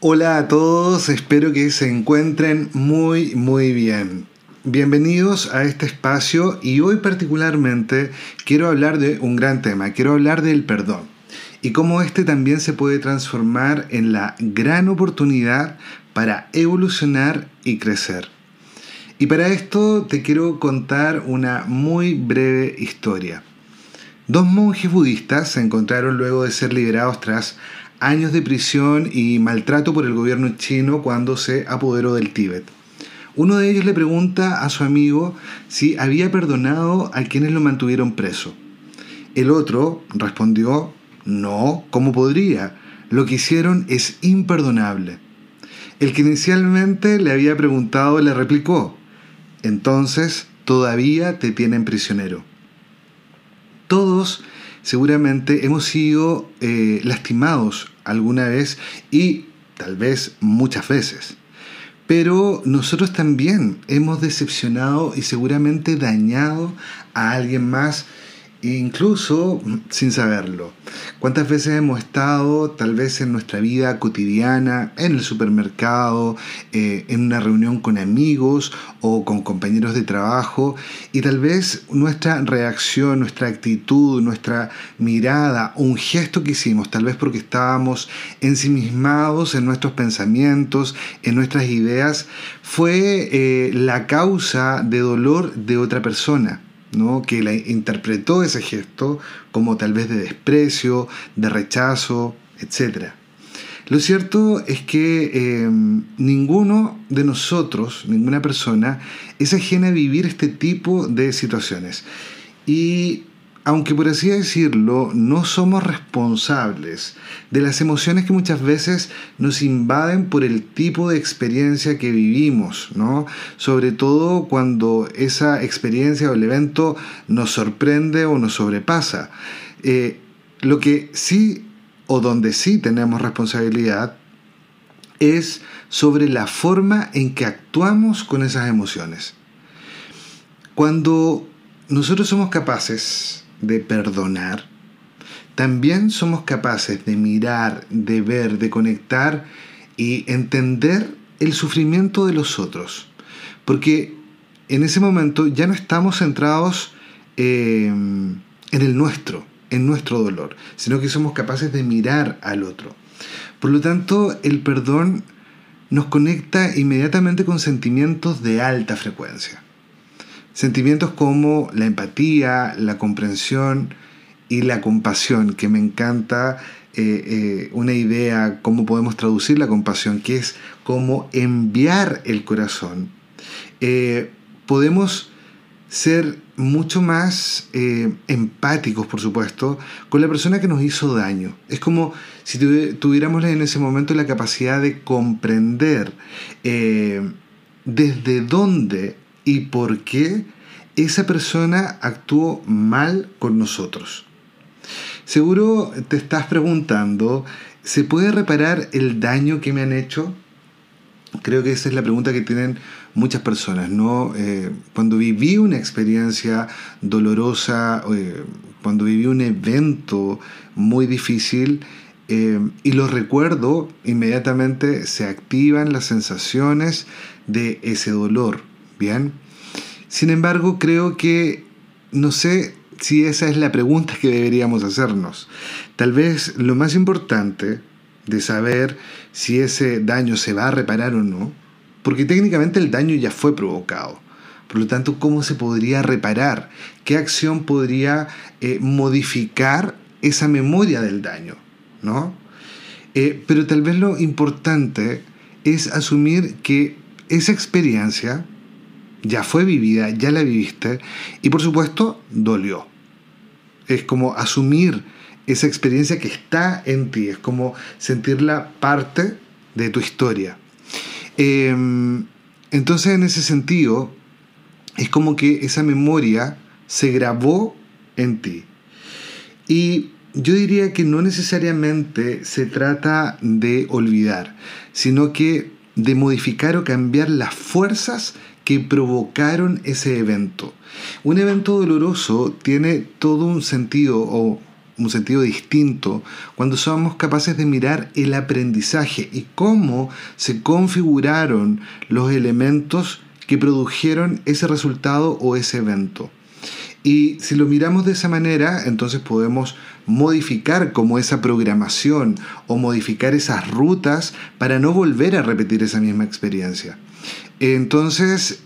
Hola a todos, espero que se encuentren muy muy bien. Bienvenidos a este espacio y hoy particularmente quiero hablar de un gran tema, quiero hablar del perdón y cómo este también se puede transformar en la gran oportunidad para evolucionar y crecer. Y para esto te quiero contar una muy breve historia. Dos monjes budistas se encontraron luego de ser liberados tras años de prisión y maltrato por el gobierno chino cuando se apoderó del Tíbet. Uno de ellos le pregunta a su amigo si había perdonado a quienes lo mantuvieron preso. El otro respondió, no, ¿cómo podría? Lo que hicieron es imperdonable. El que inicialmente le había preguntado le replicó, entonces todavía te tienen prisionero. Todos seguramente hemos sido eh, lastimados alguna vez y tal vez muchas veces. Pero nosotros también hemos decepcionado y seguramente dañado a alguien más incluso sin saberlo. ¿Cuántas veces hemos estado tal vez en nuestra vida cotidiana, en el supermercado, eh, en una reunión con amigos o con compañeros de trabajo y tal vez nuestra reacción, nuestra actitud, nuestra mirada, un gesto que hicimos, tal vez porque estábamos ensimismados en nuestros pensamientos, en nuestras ideas, fue eh, la causa de dolor de otra persona? ¿No? que la interpretó ese gesto como tal vez de desprecio, de rechazo, etc. Lo cierto es que em, ninguno de nosotros, ninguna persona, es ajena a vivir este tipo de situaciones. Y aunque por así decirlo, no somos responsables de las emociones que muchas veces nos invaden por el tipo de experiencia que vivimos, ¿no? Sobre todo cuando esa experiencia o el evento nos sorprende o nos sobrepasa. Eh, lo que sí o donde sí tenemos responsabilidad es sobre la forma en que actuamos con esas emociones. Cuando nosotros somos capaces de perdonar, también somos capaces de mirar, de ver, de conectar y entender el sufrimiento de los otros. Porque en ese momento ya no estamos centrados eh, en el nuestro, en nuestro dolor, sino que somos capaces de mirar al otro. Por lo tanto, el perdón nos conecta inmediatamente con sentimientos de alta frecuencia. Sentimientos como la empatía, la comprensión y la compasión, que me encanta eh, eh, una idea, cómo podemos traducir la compasión, que es como enviar el corazón. Eh, podemos ser mucho más empáticos, por supuesto, con la persona que nos hizo daño. Es como si tuviéramos en ese momento la capacidad de comprender desde dónde y por qué esa persona actuó mal con nosotros. Seguro te estás preguntando, ¿se puede reparar el daño que me han hecho? Creo que esa es la pregunta que tienen muchas personas, ¿no? Eh, cuando viví una experiencia dolorosa, eh, cuando viví un evento muy difícil eh, y lo recuerdo, inmediatamente se activan las sensaciones de ese dolor, ¿bien? Sin embargo, creo que no sé si esa es la pregunta que deberíamos hacernos. Tal vez lo más importante de saber si ese daño se va a reparar o no, porque técnicamente el daño ya fue provocado. Por lo tanto, ¿cómo se podría reparar? ¿Qué acción podría eh, modificar esa memoria del daño? ¿no? Eh, pero tal vez lo importante es asumir que esa experiencia ya fue vivida, ya la viviste y por supuesto dolió. Es como asumir esa experiencia que está en ti, es como sentirla parte de tu historia. Em, entonces en ese sentido, es como que esa memoria se grabó en ti. Y yo diría que no necesariamente se trata de olvidar, sino que de modificar o cambiar las fuerzas que provocaron ese evento. Un evento doloroso tiene todo un sentido o un sentido distinto cuando somos capaces de mirar el aprendizaje y cómo se configuraron los elementos que produjeron ese resultado o ese evento. Y si lo miramos de esa manera, entonces podemos modificar como esa programación o modificar esas rutas para no volver a repetir esa misma experiencia. Entonces,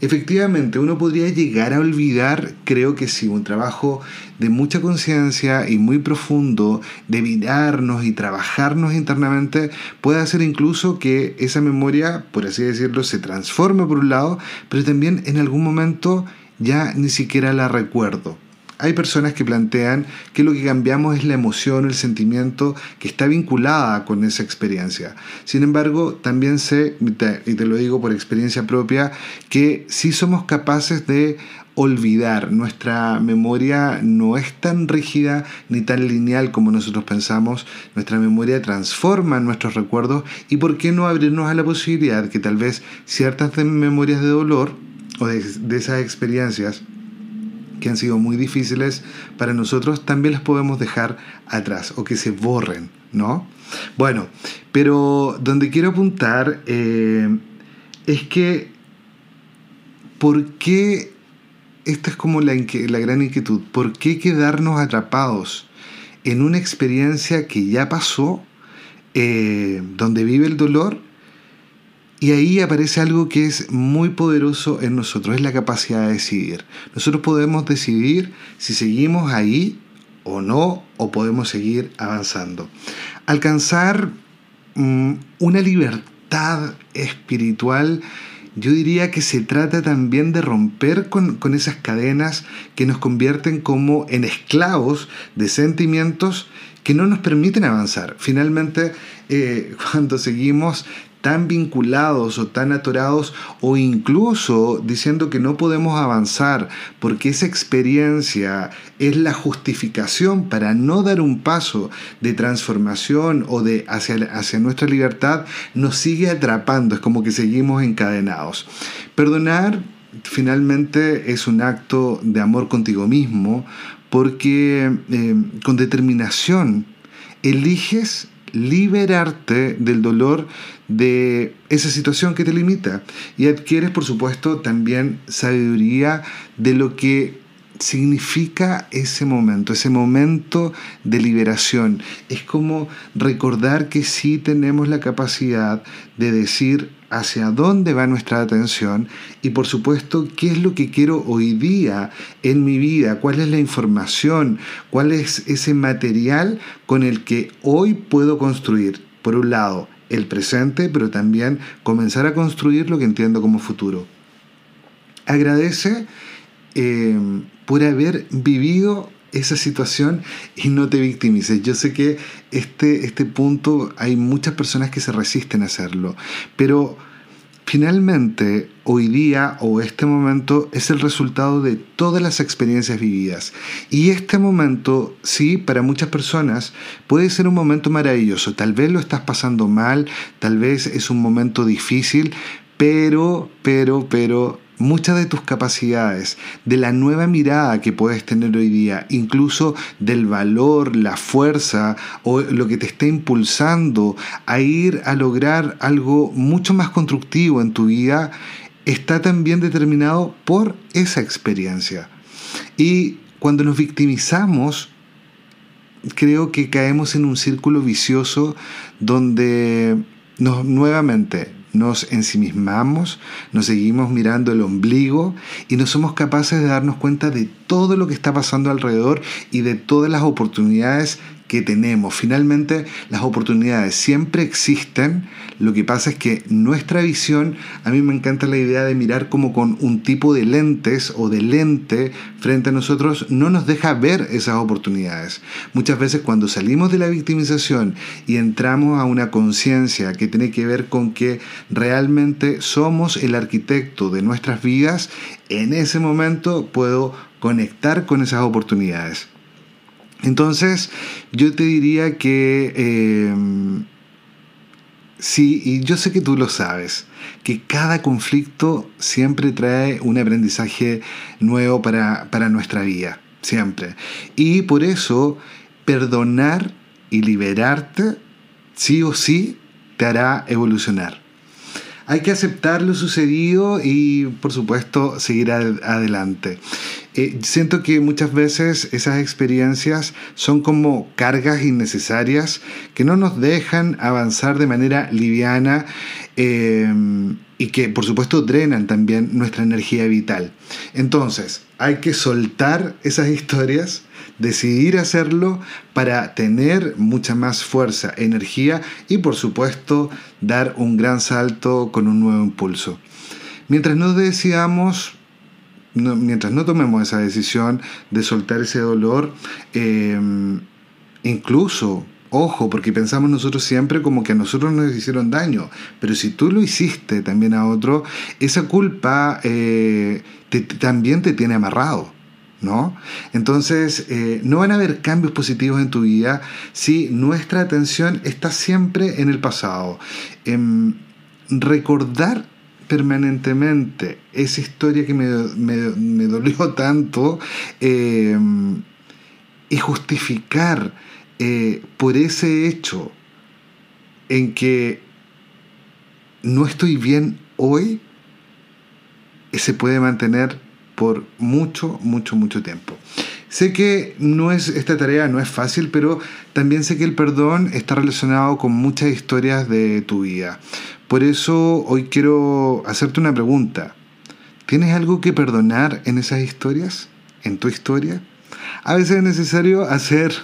efectivamente, uno podría llegar a olvidar, creo que sí, un trabajo de mucha conciencia y muy profundo, de mirarnos y trabajarnos internamente, puede hacer incluso que esa memoria, por así decirlo, se transforme por un lado, pero también en algún momento ya ni siquiera la recuerdo. Hay personas que plantean que lo que cambiamos es la emoción, el sentimiento que está vinculada con esa experiencia. Sin embargo, también sé, y te lo digo por experiencia propia, que sí somos capaces de olvidar. Nuestra memoria no es tan rígida ni tan lineal como nosotros pensamos. Nuestra memoria transforma nuestros recuerdos y por qué no abrirnos a la posibilidad que tal vez ciertas memorias de dolor o de esas experiencias que han sido muy difíciles para nosotros, también las podemos dejar atrás o que se borren, ¿no? Bueno, pero donde quiero apuntar eh, es que, ¿por qué? Esta es como la, gran inquietud, ¿por qué quedarnos atrapados en una experiencia que ya pasó, eh, donde vive el dolor? Y ahí aparece algo que es muy poderoso en nosotros, es la capacidad de decidir. Nosotros podemos decidir si seguimos ahí o no, o podemos seguir avanzando. Alcanzar mm, una libertad espiritual, yo diría que se trata también de romper con, esas cadenas que nos convierten como en esclavos de sentimientos que no nos permiten avanzar. Finalmente, eh, cuando seguimos tan vinculados o tan atorados o incluso diciendo que no podemos avanzar porque esa experiencia es la justificación para no dar un paso de transformación o de hacia, hacia nuestra libertad, nos sigue atrapando, es como que seguimos encadenados. Perdonar finalmente es un acto de amor contigo mismo porque eh, con determinación eliges liberarte del dolor de esa situación que te limita y adquieres por supuesto también sabiduría de lo que significa ese momento, ese momento de liberación. Es como recordar que sí tenemos la capacidad de decir hacia dónde va nuestra atención y por supuesto qué es lo que quiero hoy día en mi vida, cuál es la información, cuál es ese material con el que hoy puedo construir, por un lado, el presente, pero también comenzar a construir lo que entiendo como futuro. Agradece eh, por haber vivido esa situación y no te victimices. Yo sé que este, este punto hay muchas personas que se resisten a hacerlo, pero finalmente hoy día o este momento es el resultado de todas las experiencias vividas. Y este momento, sí, para muchas personas puede ser un momento maravilloso. Tal vez lo estás pasando mal, tal vez es un momento difícil, pero, pero, pero muchas de tus capacidades, de la nueva mirada que puedes tener hoy día, incluso del valor, la fuerza o lo que te está impulsando a ir a lograr algo mucho más constructivo en tu vida, está también determinado por esa experiencia. Y cuando nos victimizamos, creo que caemos en un círculo vicioso donde nos nuevamente nos ensimismamos, nos seguimos mirando el ombligo y no somos capaces de darnos cuenta de todo lo que está pasando alrededor y de todas las oportunidades que tenemos. Finalmente, las oportunidades siempre existen. Lo que pasa es que nuestra visión, a mí me encanta la idea de mirar como con un tipo de lentes o de lente frente a nosotros, no nos deja ver esas oportunidades. Muchas veces cuando salimos de la victimización y entramos a una conciencia que tiene que ver con que realmente somos el arquitecto de nuestras vidas, en ese momento puedo conectar con esas oportunidades. Entonces, yo te diría que em, sí, y yo sé que tú lo sabes, que cada conflicto siempre trae un aprendizaje nuevo para, para nuestra vida, siempre. Y por eso perdonar y liberarte, sí o sí, te hará evolucionar. Hay que aceptar lo sucedido y, por supuesto, seguir adelante. Siento que muchas veces esas experiencias son como cargas innecesarias que no nos dejan avanzar de manera liviana eh, y que por supuesto drenan también nuestra energía vital. Entonces, hay que soltar esas historias, decidir hacerlo para tener mucha más fuerza, energía y por supuesto dar un gran salto con un nuevo impulso. Mientras no decidamos, mientras no tomemos esa decisión de soltar ese dolor, eh, incluso Ojo, porque pensamos nosotros siempre como que a nosotros nos hicieron daño, pero si tú lo hiciste también a otro, esa culpa eh, también te tiene amarrado. ¿No? Entonces, eh, no van a haber cambios positivos en tu vida si nuestra atención está siempre en el pasado. Em, recordar permanentemente esa historia que me, me, dolió tanto y justificar eh, por ese hecho en que no estoy bien hoy, se puede mantener por mucho, mucho, mucho tiempo. Sé que no es, esta tarea no es fácil, pero también sé que el perdón está relacionado con muchas historias de tu vida. Por eso hoy quiero hacerte una pregunta. ¿Tienes algo que perdonar en esas historias? ¿En tu historia? A veces es necesario hacer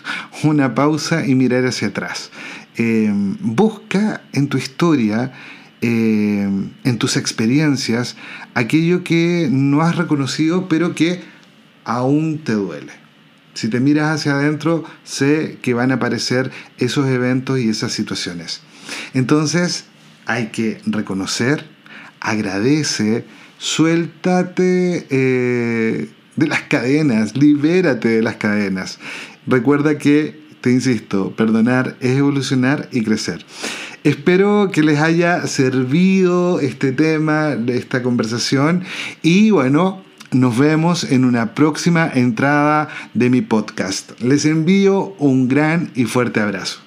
una pausa y mirar hacia atrás. Eh, busca en tu historia, eh, en tus experiencias, aquello que no has reconocido, pero que aún te duele. Si te miras hacia adentro, sé que van a aparecer esos eventos y esas situaciones. Entonces, hay que reconocer, agradece, suéltate. Eh, de las cadenas, libérate de las cadenas. Recuerda que, te insisto, perdonar es evolucionar y crecer. Espero que les haya servido este tema, esta conversación y bueno, nos vemos en una próxima entrada de mi podcast. Les envío un gran y fuerte abrazo.